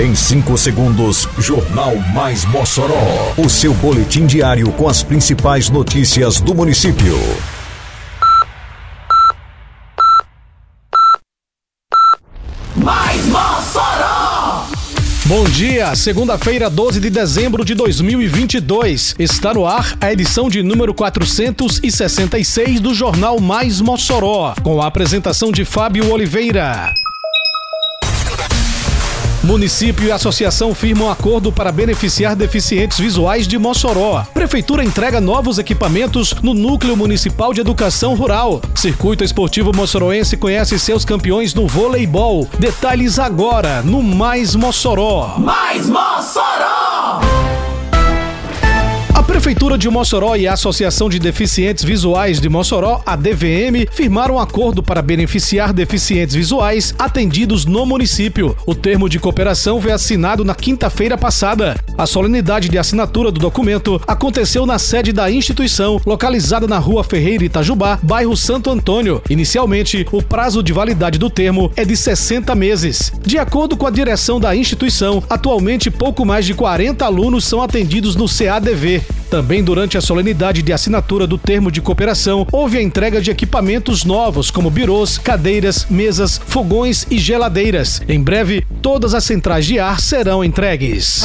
Em 5 segundos, Jornal Mais Mossoró. O seu boletim diário com as principais notícias do município. Mais Mossoró! Bom dia, segunda-feira, 12 de dezembro de 2022. Está no ar a edição de número 466 do Jornal Mais Mossoró, com a apresentação de Fábio Oliveira. Município e associação firmam acordo para beneficiar deficientes visuais de Mossoró. Prefeitura entrega novos equipamentos no Núcleo Municipal de Educação Rural. Circuito Esportivo Mossoroense conhece seus campeões no voleibol. Detalhes agora no Mais Mossoró. Mais Mossoró! Prefeitura de Mossoró e a Associação de Deficientes Visuais de Mossoró, a DVM, firmaram um acordo para beneficiar deficientes visuais atendidos no município. O termo de cooperação foi assinado na quinta-feira passada. A solenidade de assinatura do documento aconteceu na sede da instituição, localizada na Rua Ferreira Itajubá, bairro Santo Antônio. Inicialmente, o prazo de validade do termo é de 60 meses. De acordo com a direção da instituição, atualmente pouco mais de 40 alunos são atendidos no CADV. Também durante a solenidade de assinatura do termo de cooperação, houve a entrega de equipamentos novos, como birôs, cadeiras, mesas, fogões e geladeiras. Em breve, todas as centrais de ar serão entregues.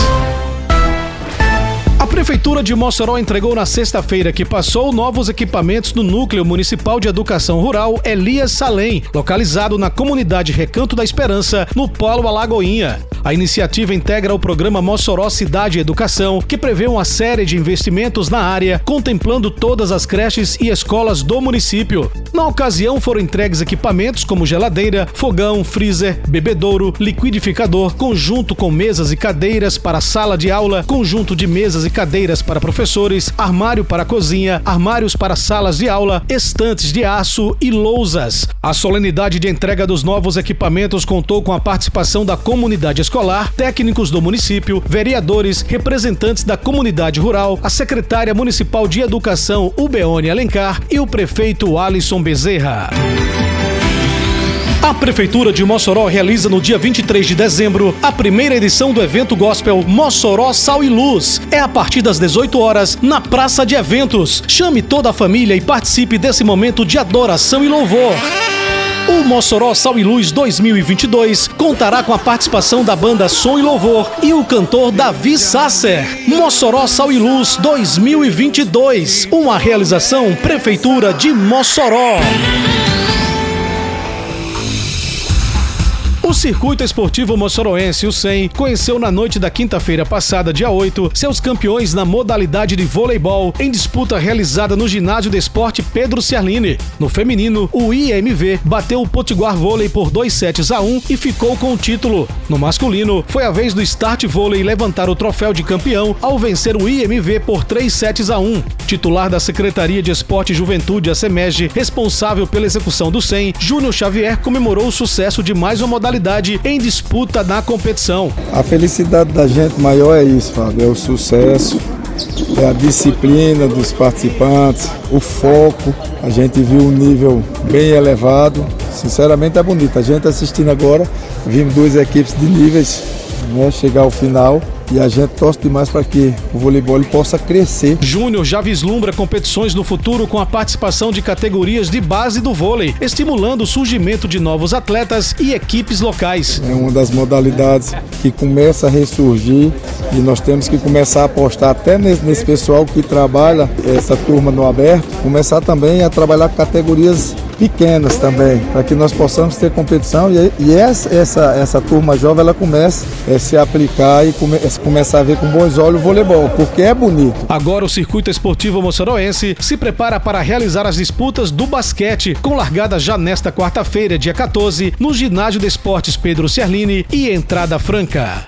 A Prefeitura de Mossoró entregou na sexta-feira que passou novos equipamentos no Núcleo Municipal de Educação Rural Elias Salem, localizado na comunidade Recanto da Esperança, no Polo Alagoinha. A iniciativa integra o programa Mossoró Cidade Educação, que prevê uma série de investimentos na área, contemplando todas as creches e escolas do município. Na ocasião, foram entregues equipamentos como geladeira, fogão, freezer, bebedouro, liquidificador, conjunto com mesas e cadeiras para sala de aula, conjunto de mesas e cadeiras para professores, armário para cozinha, armários para salas de aula, estantes de aço e lousas. A solenidade de entrega dos novos equipamentos contou com a participação da comunidade escolar, técnicos do município, vereadores, representantes da comunidade rural, a secretária municipal de educação, Ubeone Alencar, e o prefeito Alisson Bezerra. A Prefeitura de Mossoró realiza no dia 23 de dezembro a primeira edição do evento gospel Mossoró Sal e Luz. É a partir das 18 horas na Praça de Eventos. Chame toda a família e participe desse momento de adoração e louvor. O Mossoró Sal e Luz 2022 contará com a participação da banda Som e Louvor e o cantor Davi Sasser. Mossoró Sal e Luz 2022, uma realização Prefeitura de Mossoró. O Circuito Esportivo Mossoroense, o SEM, conheceu na noite da quinta-feira passada, dia 8, seus campeões na modalidade de voleibol em disputa realizada no Ginásio de Esporte Pedro Ciarline. No feminino, o IMV bateu o Potiguar Vôlei por 2 sets a 1 e ficou com o título. No masculino, foi a vez do Start Vôlei levantar o troféu de campeão ao vencer o IMV por 3 sets a 1. Titular da Secretaria de Esporte e Juventude, a SEMEG, responsável pela execução do SEM, Júnior Xavier comemorou o sucesso de mais uma modalidade em disputa na competição. A felicidade da gente maior é isso, Fábio, é o sucesso, é a disciplina dos participantes, o foco. A gente viu um nível bem elevado. Sinceramente é bonito. A gente assistindo agora, vimos duas equipes de níveis né, chegar ao final e a gente torce demais para que o voleibol possa crescer. Júnior já vislumbra competições no futuro com a participação de categorias de base do vôlei, estimulando o surgimento de novos atletas e equipes locais. É uma das modalidades que começa a ressurgir e nós temos que começar a apostar até nesse, nesse pessoal que trabalha essa turma no aberto, começar também a trabalhar categorias pequenas também, para que nós possamos ter competição e, e essa, essa, essa turma jovem ela começa a se aplicar e come, começar a ver com bons olhos o voleibol, porque é bonito. Agora o Circuito Esportivo Moçoroense se prepara para realizar as disputas do basquete, com largada já nesta quarta-feira, dia 14, no Ginásio de Esportes Pedro Ciarline e entrada franca.